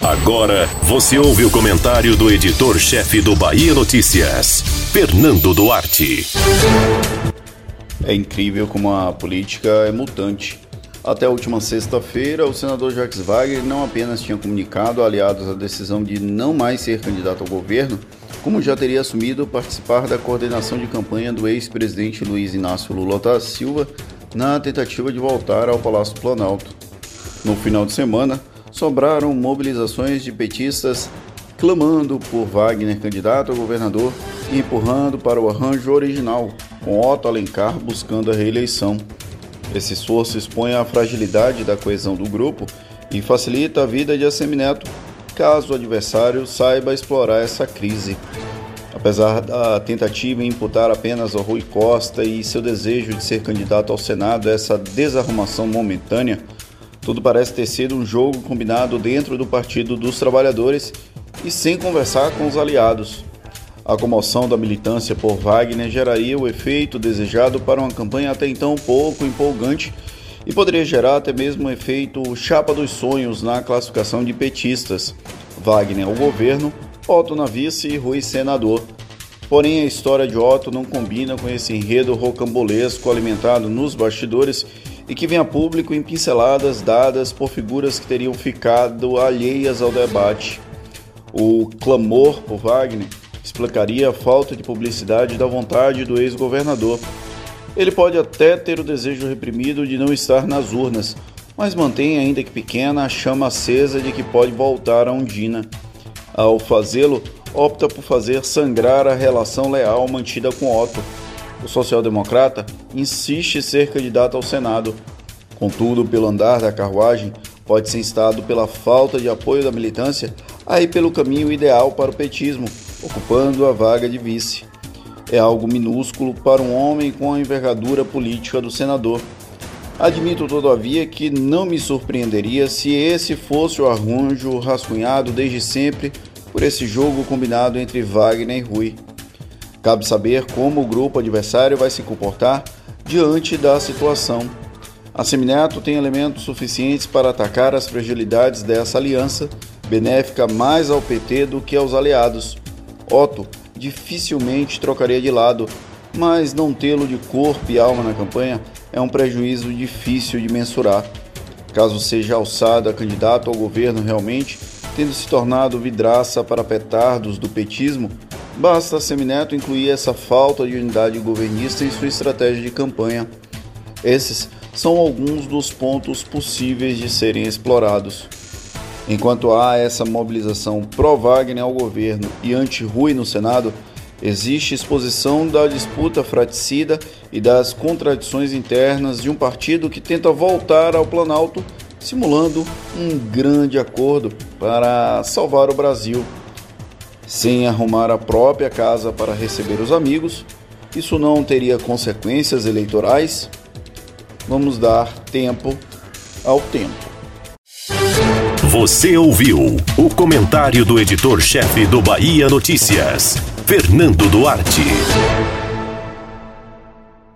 Agora você ouve o comentário do editor-chefe do Bahia Notícias, Fernando Duarte. É incrível como a política é mutante. Até a última sexta-feira, o senador Jacques Wagner não apenas tinha comunicado aliados a decisão de não mais ser candidato ao governo, como já teria assumido participar da coordenação de campanha do ex-presidente Luiz Inácio Lula da Silva na tentativa de voltar ao Palácio Planalto. No final de semana, sobraram mobilizações de petistas clamando por Wagner candidato a governador e empurrando para o arranjo original, com Otto Alencar buscando a reeleição. Esse esforço expõe a fragilidade da coesão do grupo e facilita a vida de Assemineto, caso o adversário saiba explorar essa crise. Apesar da tentativa em imputar apenas ao Rui Costa e seu desejo de ser candidato ao Senado essa desarrumação momentânea, tudo parece ter sido um jogo combinado dentro do Partido dos Trabalhadores e sem conversar com os aliados. A comoção da militância por Wagner geraria o efeito desejado para uma campanha até então pouco empolgante e poderia gerar até mesmo um efeito chapa dos sonhos na classificação de petistas. Wagner ao governo, Otto na vice e Rui senador. Porém, a história de Otto não combina com esse enredo rocambolesco alimentado nos bastidores e que vem a público em pinceladas dadas por figuras que teriam ficado alheias ao debate. O clamor por Wagner explicaria a falta de publicidade da vontade do ex-governador. Ele pode até ter o desejo reprimido de não estar nas urnas, mas mantém, ainda que pequena, a chama acesa de que pode voltar a Undina. Ao fazê-lo, opta por fazer sangrar a relação leal mantida com Otto o social-democrata insiste em ser candidato ao Senado. Contudo, pelo andar da carruagem, pode ser instado pela falta de apoio da militância a ir pelo caminho ideal para o petismo, ocupando a vaga de vice. É algo minúsculo para um homem com a envergadura política do senador. Admito, todavia, que não me surpreenderia se esse fosse o arranjo rascunhado desde sempre por esse jogo combinado entre Wagner e Rui. Cabe saber como o grupo adversário vai se comportar diante da situação. A Semineto tem elementos suficientes para atacar as fragilidades dessa aliança, benéfica mais ao PT do que aos aliados. Otto dificilmente trocaria de lado, mas não tê-lo de corpo e alma na campanha é um prejuízo difícil de mensurar. Caso seja alçado a candidato ao governo realmente, tendo se tornado vidraça para petardos do petismo, Basta Semineto incluir essa falta de unidade governista em sua estratégia de campanha. Esses são alguns dos pontos possíveis de serem explorados. Enquanto há essa mobilização pró-Wagner ao governo e anti-Rui no Senado, existe exposição da disputa fraticida e das contradições internas de um partido que tenta voltar ao Planalto, simulando um grande acordo para salvar o Brasil sem arrumar a própria casa para receber os amigos, isso não teria consequências eleitorais? Vamos dar tempo ao tempo. Você ouviu o comentário do editor-chefe do Bahia Notícias, Fernando Duarte.